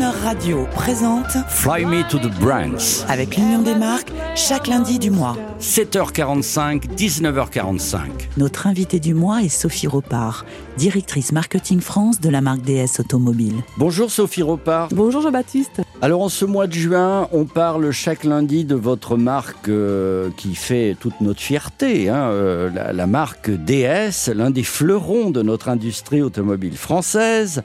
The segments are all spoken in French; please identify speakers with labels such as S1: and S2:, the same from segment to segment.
S1: Radio présente
S2: Fly Me to the Brands.
S1: avec l'Union des marques chaque lundi du mois.
S2: 7h45, 19h45.
S1: Notre invitée du mois est Sophie Ropard, directrice marketing France de la marque DS Automobile.
S2: Bonjour Sophie Ropard.
S3: Bonjour Jean-Baptiste.
S2: Alors en ce mois de juin, on parle chaque lundi de votre marque euh, qui fait toute notre fierté, hein, euh, la, la marque DS, l'un des fleurons de notre industrie automobile française.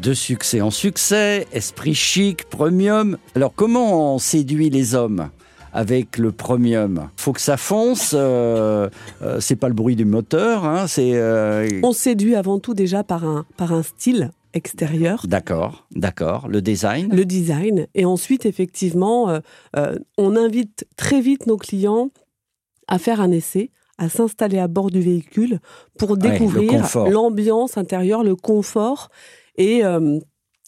S2: De succès en succès, esprit chic, premium. Alors comment on séduit les hommes avec le premium? Faut que ça fonce, euh, euh, c'est pas le bruit du moteur, hein, c'est... euh,
S3: On séduit avant tout déjà par un, par un style extérieur,
S2: D'accord, d'accord. Le design?
S3: Le design, et ensuite effectivement, euh, euh, on invite très vite nos clients à faire un essai à s'installer à bord du véhicule pour découvrir l'ambiance intérieure, le confort et euh,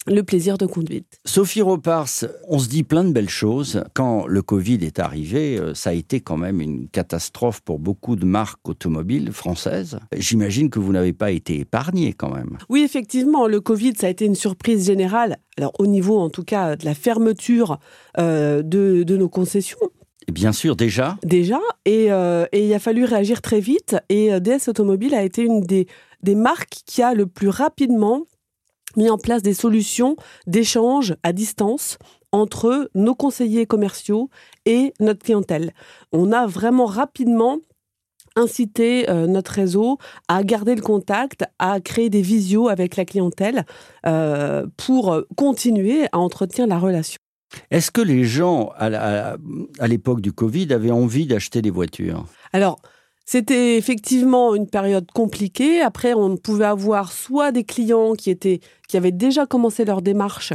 S3: le plaisir de conduite.
S2: Sophie Ropars, on se dit plein de belles choses. Quand le Covid est arrivé, euh, ça a été quand même une catastrophe pour beaucoup de marques automobiles françaises. J'imagine que vous n'avez pas été épargné quand même.
S3: Oui, effectivement, le Covid, ça a été une surprise générale. Alors, au niveau, en tout cas, de la fermeture euh, de, de nos concessions,
S2: bien sûr, déjà,
S3: déjà, et, euh, et il a fallu réagir très vite. Et DS Automobile a été une des, des marques qui a le plus rapidement mis en place des solutions d'échange à distance entre nos conseillers commerciaux et notre clientèle. On a vraiment rapidement incité euh, notre réseau à garder le contact, à créer des visios avec la clientèle euh, pour continuer à entretenir la relation.
S2: est-ce que les gens, à l'époque du Covid, avaient envie d'acheter des voitures?
S3: Alors, c'était effectivement une période compliquée. Après, on pouvait avoir soit des clients qui étaient qui avaient déjà commencé leur démarche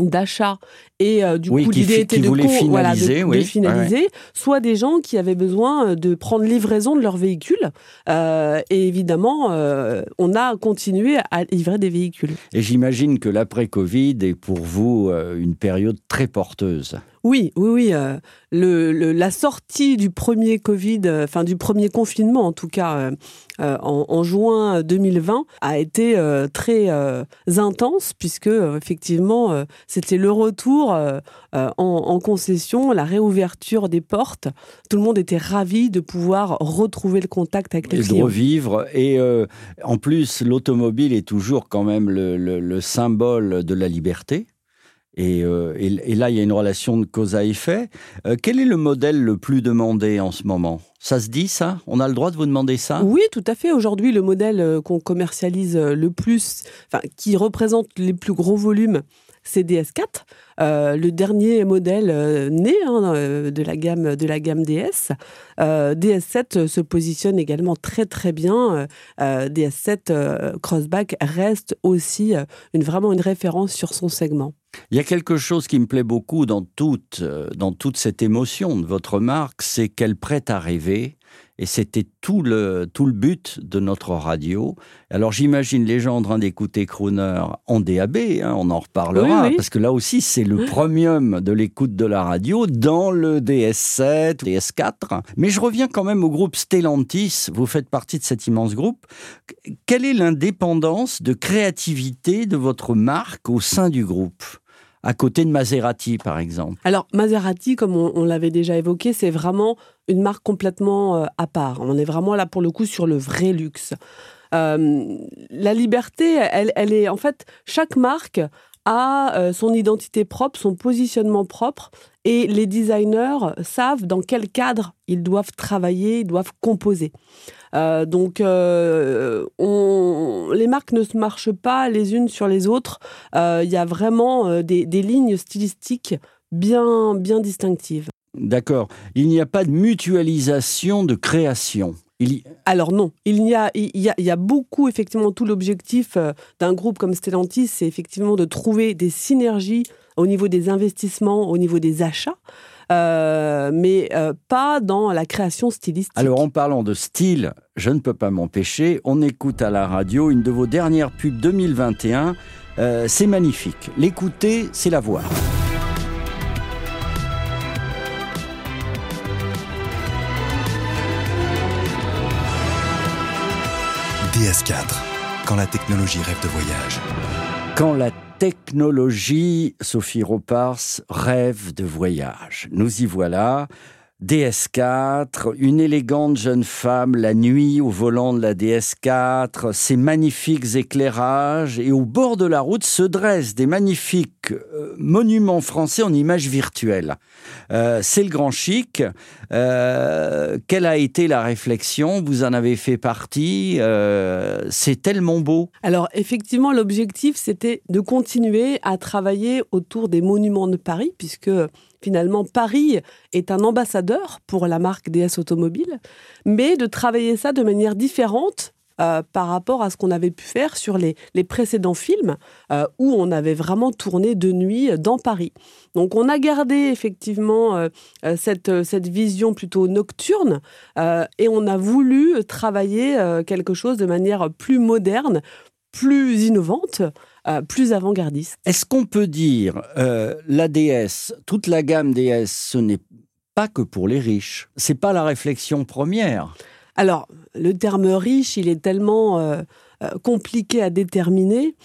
S3: d'achat et euh, du
S2: Oui,
S3: coup l'idée était de, con- voilà, de-
S2: finaliser,
S3: de soit des gens qui avaient besoin euh, de prendre livraison de leur véhicule Euh, et évidemment euh, on a continué à livrer des véhicules.
S2: Et j'imagine que l'après-Covid est pour vous une période très porteuse.
S3: Oui, oui, oui. euh, le, le- la sortie du premier Covid, euh, enfin du premier confinement en tout cas, euh, en, en juin 2020, a été très intense puisque effectivement c'était le retour en, en concession, la réouverture des portes. Tout le monde était ravi de pouvoir retrouver le contact avec les
S2: et de
S3: clients.
S2: revivre. Et en plus, l'automobile est toujours quand même le symbole de la liberté. Et, euh, et- et là, il y a une relation de cause à effet. Euh, quel est le modèle le plus demandé en ce moment? Ça se dit, ça? On a le droit de vous demander ça?
S3: Oui, tout à fait. Aujourd'hui, le modèle euh, qu'on commercialise le plus, enfin, qui représente les plus gros volumes, DS4, euh, le dernier modèle euh, né hein, euh, de la gamme de la gamme DS. Euh, DS7 se positionne également très très bien. Euh, euh, DS7 euh, Crossback reste aussi une vraiment une référence sur son segment.
S2: Il y a quelque chose qui me plaît beaucoup dans toute, dans toute cette émotion de votre marque, c'est qu'elle prête à rêver. Et c'était tout le, tout le but de notre radio. Alors j'imagine les gens en train d'écouter Crooner en DAB, hein, on en reparlera,
S3: Oui, oui.
S2: parce que là aussi c'est le premium de l'écoute de la radio dans le DS7, DS4. Mais je reviens quand même au groupe Stellantis, vous faites partie de cet immense groupe. Quelle est l'indépendance de créativité de votre marque au sein du groupe? À côté de Maserati, par exemple.
S3: Alors, Maserati, comme on, l'avait déjà évoqué, c'est vraiment une marque complètement euh, à part. On est vraiment là pour le coup sur le vrai luxe. Euh, la liberté, elle, elle est en fait, chaque marque a euh, son identité propre, son positionnement propre, et les designers savent dans quel cadre ils doivent travailler, ils doivent composer. Euh, donc, euh, on, les marques ne se marchent pas les unes sur les autres. Il y a vraiment des, des lignes stylistiques bien, bien distinctives.
S2: D'accord. Il n'y a pas de mutualisation de création. Il y-
S3: Alors non, il y a, il y a, il y a beaucoup, effectivement, tout l'objectif euh, d'un groupe comme Stellantis, c'est effectivement de trouver des synergies au niveau des investissements, au niveau des achats, euh, mais euh, pas dans la création stylistique.
S2: Alors en parlant de style, je ne peux pas m'empêcher, on écoute à la radio une de vos dernières pubs 2021. Euh, c'est magnifique. L'écouter, c'est la voir.
S4: DS4, quand la technologie rêve de voyage.
S2: Quand la technologie, Sophie Ropars, rêve de voyage. Nous y voilà. DS4, une élégante jeune femme la nuit au volant de la DS4, ses magnifiques éclairages et au bord de la route se dressent des magnifiques euh, monuments français en images virtuelles. Euh, c'est le grand chic. Euh, quelle a été la réflexion? Vous en avez fait partie. c'est tellement beau.
S3: Alors effectivement, l'objectif c'était de continuer à travailler autour des monuments de Paris puisque finalement Paris est un ambassadeur pour la marque DS Automobile, mais de travailler ça de manière différente euh, par rapport à ce qu'on avait pu faire sur les, précédents films euh, où on avait vraiment tourné de nuit dans Paris. Donc on a gardé effectivement euh, cette, vision plutôt nocturne et on a voulu travailler quelque chose de manière plus moderne, plus innovante, plus avant-gardiste.
S2: Est-ce qu'on peut dire la DS, toute la gamme DS, ce n'est pas que pour les riches C'est pas la réflexion première.
S3: Alors, le terme riche, il est tellement euh, compliqué à déterminer.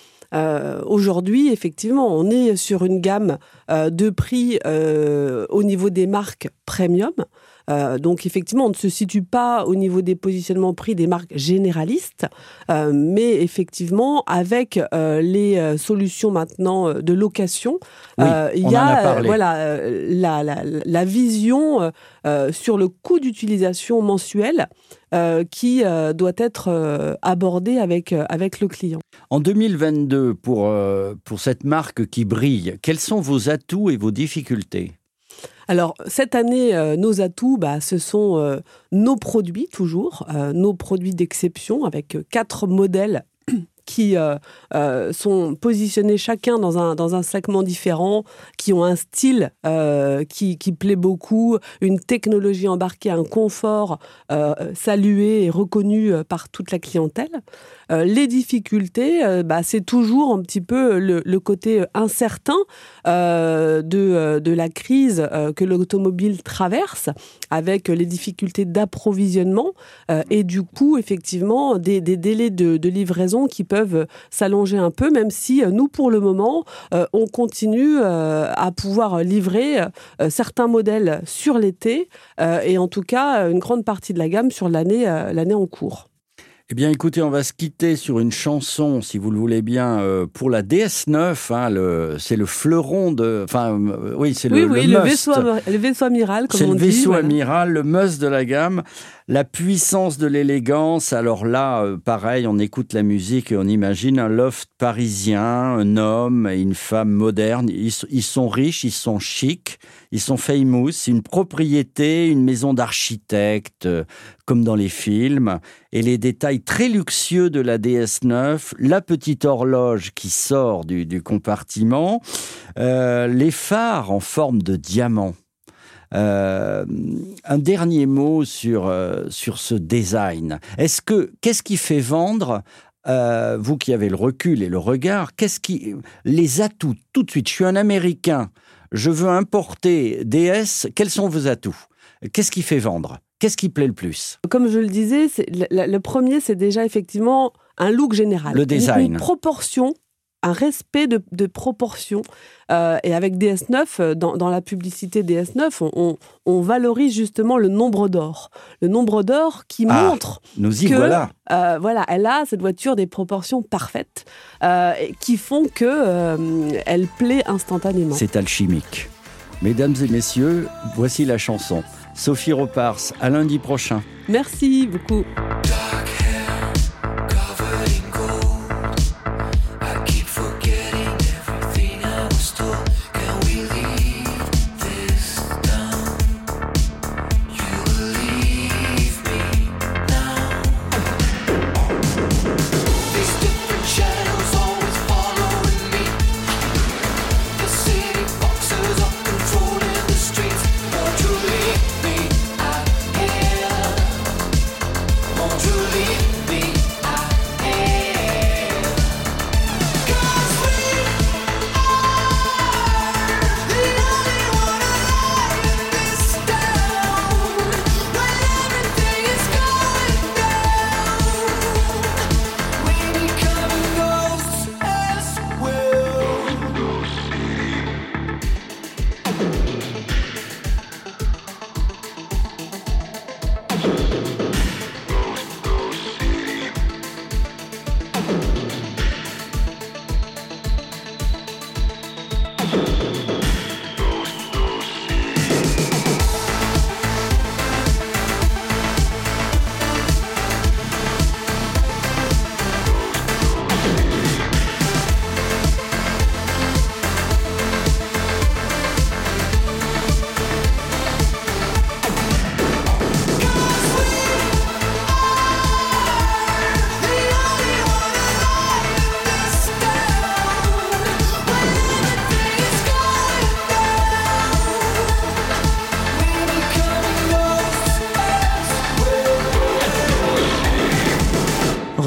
S3: Aujourd'hui, effectivement, on est sur une gamme de prix au niveau des marques premium. Euh, donc effectivement, on ne se situe pas au niveau des positionnements prix des marques généralistes, euh, mais effectivement, avec euh, les solutions maintenant de location, il y a, voilà, la, la, vision sur le coût d'utilisation mensuel qui doit être abordée avec, avec le client.
S2: En 2022, pour, pour cette marque qui brille, quels sont vos atouts et vos difficultés?
S3: Alors, cette année, euh, nos atouts, bah, ce sont euh, nos produits, toujours, euh, nos produits d'exception, avec quatre modèles qui euh, euh, sont positionnés chacun dans un, dans un segment différent, qui ont un style euh, qui, qui, plaît beaucoup, une technologie embarquée, un confort salué et reconnu par toute la clientèle. les difficultés, bah, c'est toujours un petit peu le, côté incertain de, de la crise que l'automobile traverse, avec les difficultés d'approvisionnement et du coup, effectivement, des, des délais de, de livraison qui peuvent s'allonger un peu, même si euh, nous, pour le moment, euh, on continue euh, à pouvoir livrer certains modèles sur l'été et en tout cas une grande partie de la gamme sur l'année l'année en cours.
S2: Eh bien, écoutez, on va se quitter sur une chanson, si vous le voulez bien, pour la DS9. Hein, c'est le fleuron de. Enfin, oui, c'est le,
S3: oui, le, vaisseau, le vaisseau amiral, comme on
S2: dit. C'est le vaisseau amiral, le must de la gamme. La puissance de l'élégance, alors là, euh, pareil, on écoute la musique et on imagine un loft parisien, un homme et une femme moderne. Ils, sont riches, ils sont chics, ils sont famous. Une propriété, une maison d'architecte, euh, comme dans les films. Et les détails très luxueux de la DS9, la petite horloge qui sort du, compartiment, euh, les phares en forme de diamant. Euh, un dernier mot sur, euh, sur ce design. Est-ce que qu'est-ce qui fait vendre euh, vous qui avez le recul et le regard, qu'est-ce qui les atouts tout de suite Je suis un Américain, je veux importer DS. Quels sont vos atouts? Qu'est-ce qui fait vendre? Qu'est-ce qui plaît le plus?
S3: Comme je le disais, le, premier, c'est déjà effectivement un look général.
S2: Le design.
S3: une proportion un respect de, de proportion. Euh, et avec DS9, euh, dans, la publicité DS9, on, valorise justement le nombre d'or. Le nombre d'or qui ah, montre
S2: nous y
S3: que,
S2: voilà.
S3: Euh, voilà, elle a cette voiture des proportions parfaites qui font que elle plaît instantanément.
S2: C'est alchimique. Mesdames et messieurs, voici la chanson. Sophie Repars, à lundi prochain.
S3: Merci beaucoup.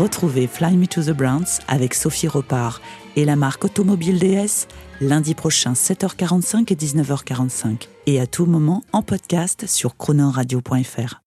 S1: Retrouvez Fly Me to the Browns avec Sophie Repart et la marque Automobile DS lundi prochain 7h45 et 19h45 et à tout moment en podcast sur chronoradio.fr.